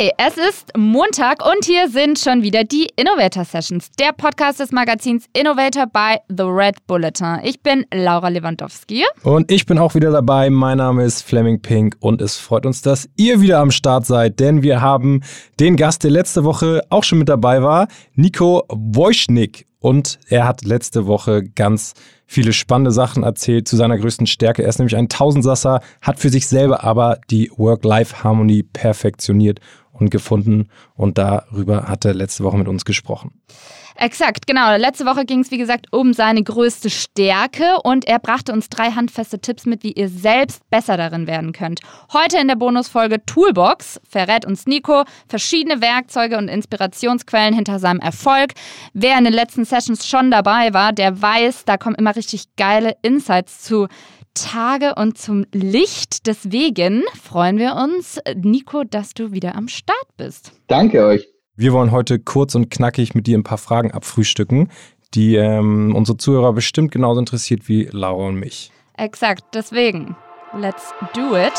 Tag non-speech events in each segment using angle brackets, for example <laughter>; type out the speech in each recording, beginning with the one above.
Hi, es ist Montag und hier sind schon wieder die Innovator Sessions, der Podcast des Magazins Innovator bei The Red Bulletin. Ich bin Laura Lewandowski. Und ich bin auch wieder dabei. Mein Name ist Fleming Pink und es freut uns, dass ihr wieder am Start seid, denn wir haben den Gast, der letzte Woche auch schon mit dabei war, Nico Wojcik. Und er hat letzte Woche ganz viele spannende Sachen erzählt zu seiner größten Stärke. Er ist nämlich ein Tausendsasser, hat für sich selber aber die Work-Life-Harmonie perfektioniert und gefunden. Und darüber hat er letzte Woche mit uns gesprochen. Exakt, genau. Letzte Woche ging es, wie gesagt, um seine größte Stärke und er brachte uns drei handfeste Tipps mit, wie ihr selbst besser darin werden könnt. Heute in der Bonusfolge Toolbox verrät uns Nico verschiedene Werkzeuge und Inspirationsquellen hinter seinem Erfolg. Wer in den letzten Sessions schon dabei war, der weiß, da kommen immer richtig geile Insights zu Tage und zum Licht. Deswegen freuen wir uns, Nico, dass du wieder am Start bist. Danke euch. Wir wollen heute kurz und knackig mit dir ein paar Fragen abfrühstücken, die ähm, unsere Zuhörer bestimmt genauso interessiert wie Laura und mich. Exakt, deswegen, let's do it.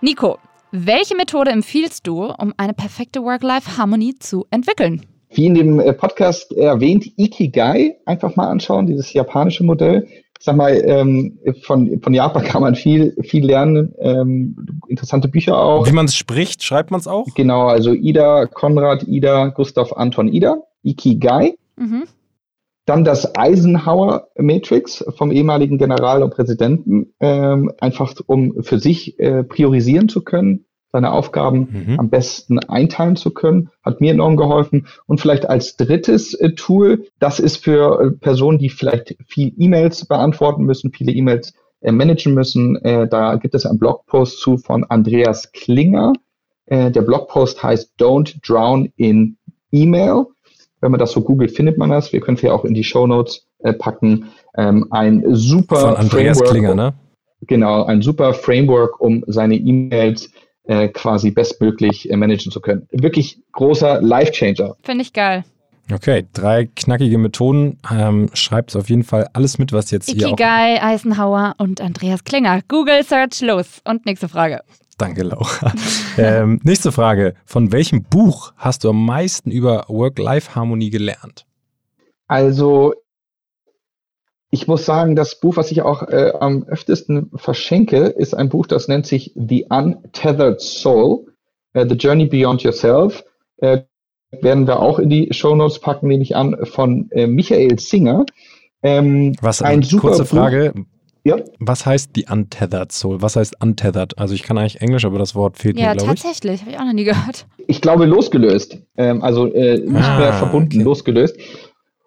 Nico, welche Methode empfiehlst du, um eine perfekte Work-Life-Harmonie zu entwickeln? Wie in dem äh, Podcast erwähnt, Ikigai, einfach mal anschauen, dieses japanische Modell sag mal, ähm, von, von Japan kann man viel, viel lernen. Ähm, interessante Bücher auch. Wie man es spricht, schreibt man es auch? Genau, also Ida, Konrad, Ida, Gustav, Anton, Ida, Ikigai. Mhm. Dann das Eisenhower Matrix vom ehemaligen General und Präsidenten, ähm, einfach um für sich äh, priorisieren zu können, seine Aufgaben mhm. am besten einteilen zu können, hat mir enorm geholfen. Und vielleicht als drittes äh, Tool, das ist für äh, Personen, die vielleicht viel E-Mails beantworten müssen, viele E-Mails äh, managen müssen. Äh, da gibt es einen Blogpost zu von Andreas Klinger. Äh, der Blogpost heißt Don't Drown in Email. Wenn man das so googelt, findet man das. Wir können es ja auch in die Show Notes äh, packen. Ähm, ein super von Andreas Framework, Klinger, ne? Genau, ein super Framework, um seine E-Mails äh, quasi bestmöglich äh, managen zu können. Wirklich großer Life-Changer. Finde ich geil. Okay, drei knackige Methoden. Ähm, schreibt auf jeden Fall alles mit, was jetzt Ikigai, hier Ikigai, Eisenhower und Andreas Klinger. Google Search los. Und nächste Frage. Danke, Laura. <laughs> ähm, nächste Frage. Von welchem Buch hast du am meisten über Work-Life-Harmonie gelernt? Also ich muss sagen, das Buch, was ich auch äh, am öftesten verschenke, ist ein Buch, das nennt sich The Untethered Soul, äh, The Journey Beyond Yourself. Äh, werden wir auch in die Show Notes packen, nehme ich an, von äh, Michael Singer. Ähm, was, ein super kurze Frage. Ja. Was heißt die Untethered Soul? Was heißt Untethered? Also ich kann eigentlich Englisch, aber das Wort fehlt ja, mir, glaube ich. Ja, tatsächlich. Habe ich auch noch nie gehört. Ich glaube losgelöst. Ähm, also äh, nicht ah, mehr verbunden, okay. losgelöst.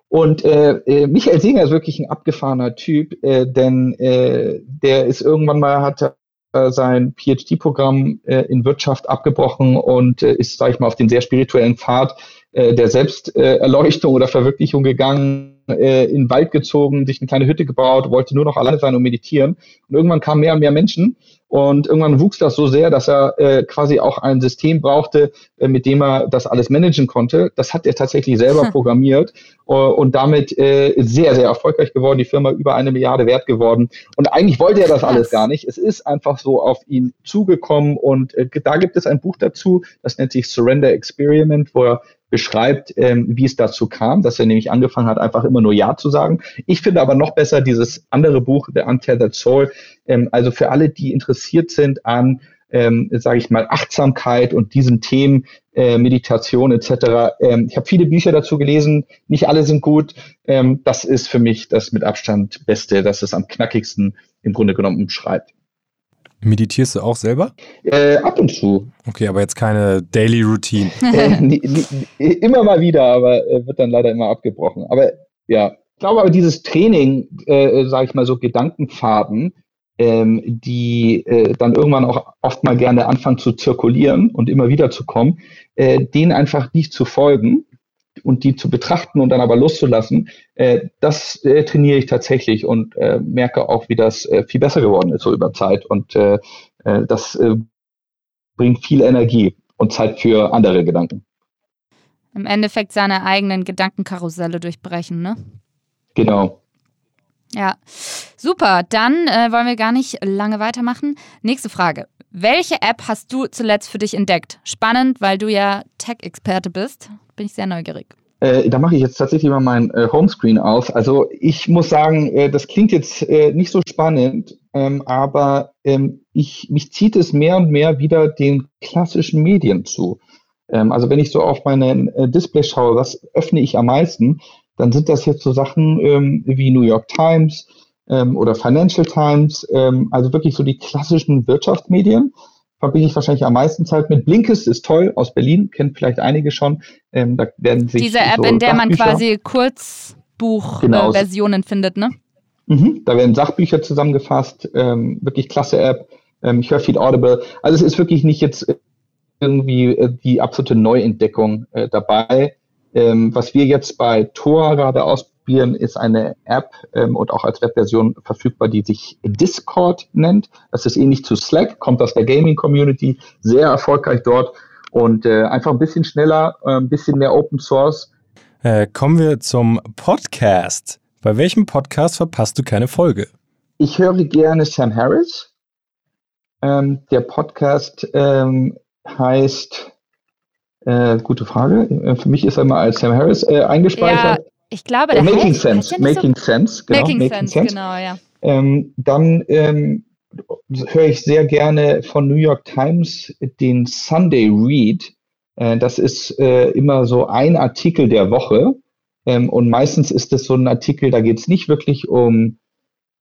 Und äh, äh, Michael Singer ist wirklich ein abgefahrener Typ, äh, denn äh, der ist irgendwann mal, hat äh, sein PhD-Programm äh, in Wirtschaft abgebrochen und äh, ist, sage ich mal, auf den sehr spirituellen Pfad äh, der Selbsterleuchtung oder Verwirklichung gegangen, äh, in den Wald gezogen, sich eine kleine Hütte gebaut, wollte nur noch alleine sein und meditieren. Und irgendwann kamen mehr und mehr Menschen und irgendwann wuchs das so sehr, dass er äh, quasi auch ein System brauchte, äh, mit dem er das alles managen konnte. Das hat er tatsächlich selber hm. <laughs> programmiert äh, und damit äh, sehr, sehr erfolgreich geworden. Die Firma über eine Milliarde wert geworden. Und eigentlich wollte er das alles gar nicht. Es ist einfach so auf ihn zugekommen. Und äh, da gibt es ein Buch dazu, das nennt sich Surrender Experiment, wo er beschreibt, ähm, wie es dazu kam, dass er nämlich angefangen hat, einfach immer nur Ja zu sagen. Ich finde aber noch besser dieses andere Buch, The Untethered Soul. Ähm, also für alle, die interessiert sind an, ähm, sage ich mal, Achtsamkeit und diesen Themen, äh, Meditation etc. Ähm, ich habe viele Bücher dazu gelesen, nicht alle sind gut. Ähm, das ist für mich das mit Abstand Beste, das es am knackigsten im Grunde genommen beschreibt. Meditierst du auch selber? Äh, ab und zu. Okay, aber jetzt keine Daily Routine. <laughs> äh, immer mal wieder, aber äh, wird dann leider immer abgebrochen. Aber ja, ich glaube aber dieses Training, äh, sage ich mal so Gedankenfaden, ähm, die äh, dann irgendwann auch oft mal gerne anfangen zu zirkulieren und immer wieder zu kommen, äh, denen einfach nicht zu folgen, und die zu betrachten und dann aber loszulassen, äh, das äh, trainiere ich tatsächlich und äh, merke auch, wie das äh, viel besser geworden ist so über Zeit. Und äh, äh, das äh, bringt viel Energie und Zeit für andere Gedanken. Im Endeffekt seine eigenen Gedankenkarusselle durchbrechen, ne? Genau. Ja, super. Dann äh, wollen wir gar nicht lange weitermachen. Nächste Frage. welche App hast du zuletzt für dich entdeckt? Spannend, weil du ja Tech-Experte bist. Bin ich sehr neugierig. Äh, da mache ich jetzt tatsächlich mal mein äh, Homescreen auf. Also ich muss sagen, äh, das klingt jetzt äh, nicht so spannend, ähm, aber ähm, ich, mich zieht es mehr und mehr wieder den klassischen Medien zu. Ähm, also wenn ich so auf meine äh, Display schaue, was öffne ich am meisten, dann sind das jetzt so Sachen ähm, wie New York Times ähm, oder Financial Times, ähm, also wirklich so die klassischen Wirtschaftsmedien verbringe ich wahrscheinlich am meisten Zeit mit. Blinkist ist toll, aus Berlin, kennt vielleicht einige schon. Ähm, da werden sich Diese App, so in der man quasi Kurzbuchversionen genau. findet, ne? Mhm, da werden Sachbücher zusammengefasst, ähm, wirklich klasse App. Ähm, ich höre viel Audible. Also es ist wirklich nicht jetzt irgendwie äh, die absolute Neuentdeckung äh, dabei. Ähm, was wir jetzt bei Tor gerade aus ausprobieren, ist eine App ähm, und auch als Webversion verfügbar, die sich Discord nennt. Das ist ähnlich zu Slack, kommt aus der Gaming-Community, sehr erfolgreich dort und äh, einfach ein bisschen schneller, äh, ein bisschen mehr Open Source. Äh, kommen wir zum Podcast. Bei welchem Podcast verpasst du keine Folge? Ich höre gerne Sam Harris. Ähm, der Podcast ähm, heißt, äh, gute Frage, äh, für mich ist er mal als Sam Harris äh, eingespeichert. Ja. Ich glaube, der Making heißt, Sense. Heißt Making so? Sense, genau. Making, Making Sense, Sense, genau, ja. Ähm, dann ähm, höre ich sehr gerne von New York Times den Sunday Read. Äh, das ist äh, immer so ein Artikel der Woche. Ähm, und meistens ist es so ein Artikel, da geht es nicht wirklich um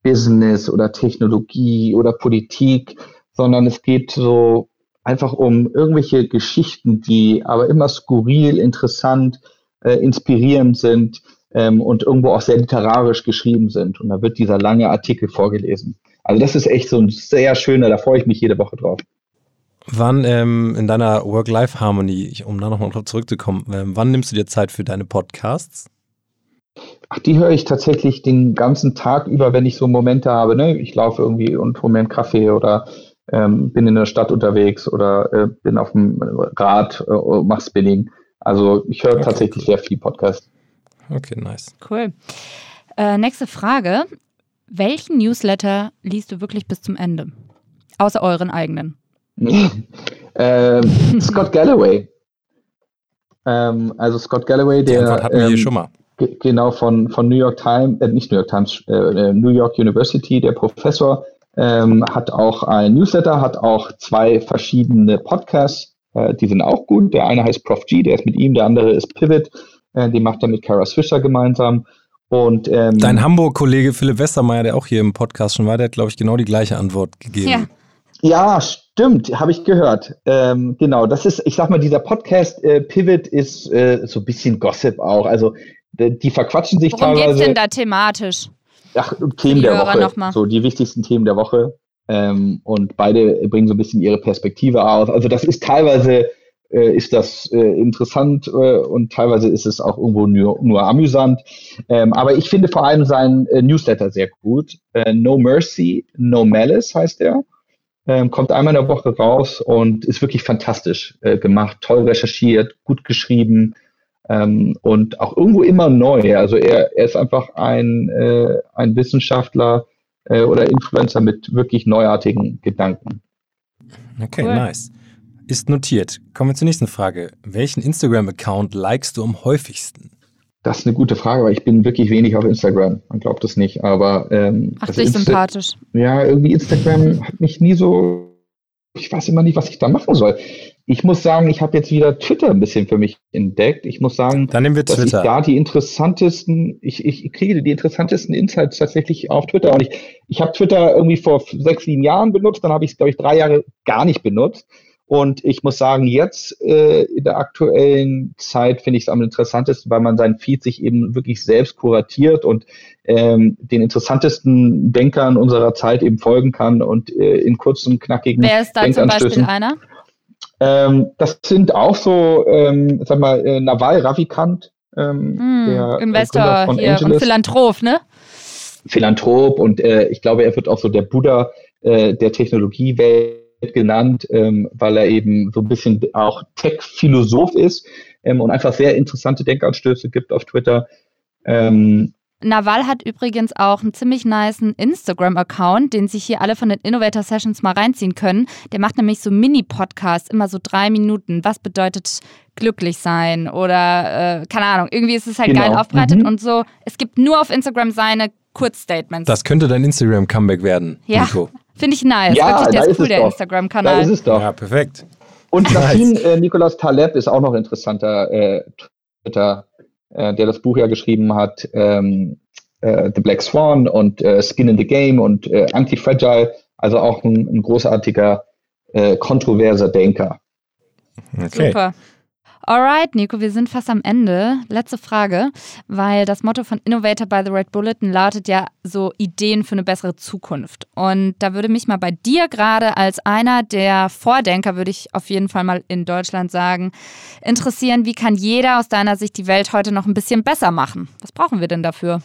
Business oder Technologie oder Politik, sondern es geht so einfach um irgendwelche Geschichten, die aber immer skurril, interessant, äh, inspirierend sind ähm, und irgendwo auch sehr literarisch geschrieben sind. Und da wird dieser lange Artikel vorgelesen. Also das ist echt so ein sehr schöner, da freue ich mich jede Woche drauf. Wann ähm, in deiner Work-Life-Harmonie, um da nochmal zurückzukommen, ähm, wann nimmst du dir Zeit für deine Podcasts? Ach, die höre ich tatsächlich den ganzen Tag über, wenn ich so Momente habe. Ne? Ich laufe irgendwie und hole mir einen Kaffee oder ähm, bin in der Stadt unterwegs oder äh, bin auf dem Rad, äh, mach Spinning. Also ich höre okay, tatsächlich cool. sehr viel Podcast. Okay, nice. Cool. Äh, nächste Frage. Welchen Newsletter liest du wirklich bis zum Ende? Außer euren eigenen. <laughs> ähm, Scott Galloway. Ähm, also Scott Galloway, der. Die hatten wir ähm, hier schon mal. Genau, von, von New York Times, äh, nicht New York Times, äh, äh, New York University, der Professor, ähm, hat auch ein Newsletter, hat auch zwei verschiedene Podcasts, äh, die sind auch gut. Der eine heißt Prof G, der ist mit ihm, der andere ist Pivot. Äh, den macht er mit Karas Fischer gemeinsam. Und, ähm, Dein Hamburg-Kollege Philipp Westermeier, der auch hier im Podcast schon war, der hat, glaube ich, genau die gleiche Antwort gegeben. Ja. Ja, stimmt, habe ich gehört. Ähm, genau, das ist, ich sag mal, dieser Podcast äh, Pivot ist äh, so ein bisschen Gossip auch. Also die, die verquatschen sich Worum teilweise. Worum geht's denn da thematisch? Ach, Themen der Woche. So die wichtigsten Themen der Woche. Ähm, und beide bringen so ein bisschen ihre Perspektive aus. Also das ist teilweise äh, ist das äh, interessant äh, und teilweise ist es auch irgendwo nur, nur amüsant. Ähm, aber ich finde vor allem seinen äh, Newsletter sehr gut. Äh, no Mercy, No Malice heißt er. Ähm, kommt einmal in der Woche raus und ist wirklich fantastisch äh, gemacht, toll recherchiert, gut geschrieben ähm, und auch irgendwo immer neu. Also er, er ist einfach ein, ein Wissenschaftler oder Influencer mit wirklich neuartigen Gedanken. Okay, cool. nice. Ist notiert. Kommen wir zur nächsten Frage. Welchen Instagram-Account likest du am häufigsten? Das ist eine gute Frage, weil ich bin wirklich wenig auf Instagram. Man glaubt es nicht, aber ähm, Ach, dich Insta sympathisch. Ja, irgendwie Instagram hat mich nie so. Ich weiß immer nicht, was ich da machen soll. Ich muss sagen, ich habe jetzt wieder Twitter ein bisschen für mich entdeckt. Ich muss sagen, Dann nehmen wir dass Twitter. ich da die interessantesten, ich, ich kriege die interessantesten Insights tatsächlich auf Twitter. Und ich, ich habe Twitter irgendwie vor sechs, sieben Jahren benutzt, dann habe ich es, glaube ich, drei Jahre gar nicht benutzt. Und ich muss sagen, jetzt äh, in der aktuellen Zeit finde ich es am interessantesten, weil man seinen Feed sich eben wirklich selbst kuratiert und ähm, den interessantesten Denkern unserer Zeit eben folgen kann und äh, in kurzen, knackigen Wer ist da zum Beispiel einer? Ähm, das sind auch so, ähm, sag mal, äh, Nawal Ravikant, ähm, mm, der Investor von hier Angeles. und Philanthrop, ne? Philanthrop und äh, ich glaube, er wird auch so der Buddha äh, der Technologiewelt genannt, ähm, weil er eben so ein bisschen auch Tech-Philosoph ist ähm, und einfach sehr interessante Denkanstöße gibt auf Twitter. Ähm, Nawal hat übrigens auch einen ziemlich niceen Instagram-Account, den sich hier alle von den Innovator Sessions mal reinziehen können. Der macht nämlich so Mini-Podcasts, immer so drei Minuten. Was bedeutet glücklich sein? Oder äh, keine Ahnung, irgendwie ist es halt genau. geil aufbereitet mhm. und so. Es gibt nur auf Instagram seine Kurzstatements. Das könnte dein Instagram-Comeback werden, ja. Nico. Finde ich nice. Ja, Wirklich, der ist cool, der Instagram-Kanal. Da ist es doch. Ja, perfekt. Und Nassim nice. äh, Nicolas Taleb ist auch noch interessanter äh, Twitter äh, der das Buch ja geschrieben hat, ähm, äh, The Black Swan und äh, Skin in the Game und äh, Anti-Fragile, also auch ein, ein großartiger, äh, kontroverser Denker. Okay. Super. Alright, Nico, wir sind fast am Ende. Letzte Frage, weil das Motto von Innovator by the Red Bulletin lautet ja so Ideen für eine bessere Zukunft. Und da würde mich mal bei dir gerade als einer der Vordenker, würde ich auf jeden Fall mal in Deutschland sagen, interessieren, wie kann jeder aus deiner Sicht die Welt heute noch ein bisschen besser machen? Was brauchen wir denn dafür?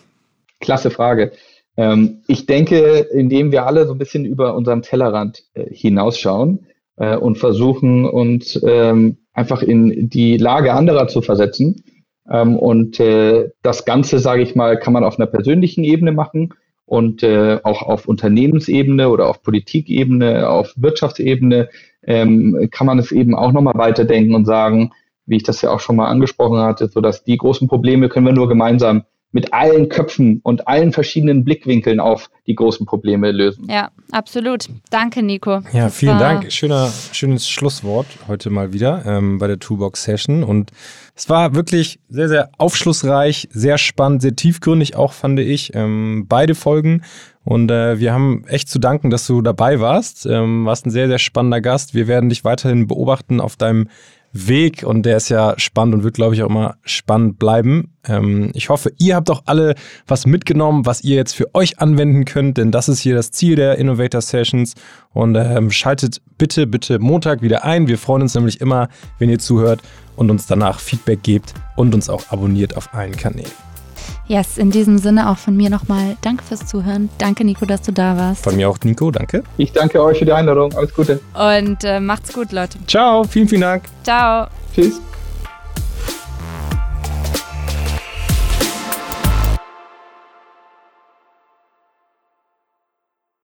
Klasse Frage. Ähm, ich denke, indem wir alle so ein bisschen über unseren Tellerrand äh, hinausschauen äh, und versuchen, uns ähm, einfach in die Lage anderer zu versetzen. Ähm, und äh, das Ganze, sage ich mal, kann man auf einer persönlichen Ebene machen und äh, auch auf Unternehmensebene oder auf Politikebene, auf Wirtschaftsebene ähm, kann man es eben auch nochmal weiterdenken und sagen, wie ich das ja auch schon mal angesprochen hatte, so dass die großen Probleme können wir nur gemeinsam mit allen Köpfen und allen verschiedenen Blickwinkeln auf die großen Probleme lösen. Ja, absolut. Danke, Nico. Ja, das vielen Dank. Schöner, schönes Schlusswort heute mal wieder ähm, bei der Toolbox Session. Und es war wirklich sehr, sehr aufschlussreich, sehr spannend, sehr tiefgründig auch, fand ich. Ähm, beide Folgen. Und äh, wir haben echt zu danken, dass du dabei warst. Ähm, warst ein sehr, sehr spannender Gast. Wir werden dich weiterhin beobachten auf deinem Weg und der ist ja spannend und wird, glaube ich, auch immer spannend bleiben. Ähm, ich hoffe, ihr habt auch alle was mitgenommen, was ihr jetzt für euch anwenden könnt, denn das ist hier das Ziel der Innovator Sessions. Und ähm, schaltet bitte, bitte Montag wieder ein. Wir freuen uns nämlich immer, wenn ihr zuhört und uns danach Feedback gebt und uns auch abonniert auf allen Kanälen. Yes, in diesem Sinne auch von mir nochmal danke fürs Zuhören. Danke, Nico, dass du da warst. Von mir auch, Nico, danke. Ich danke euch für die Einladung. Alles Gute. Und äh, macht's gut, Leute. Ciao, vielen, vielen Dank. Ciao. Tschüss.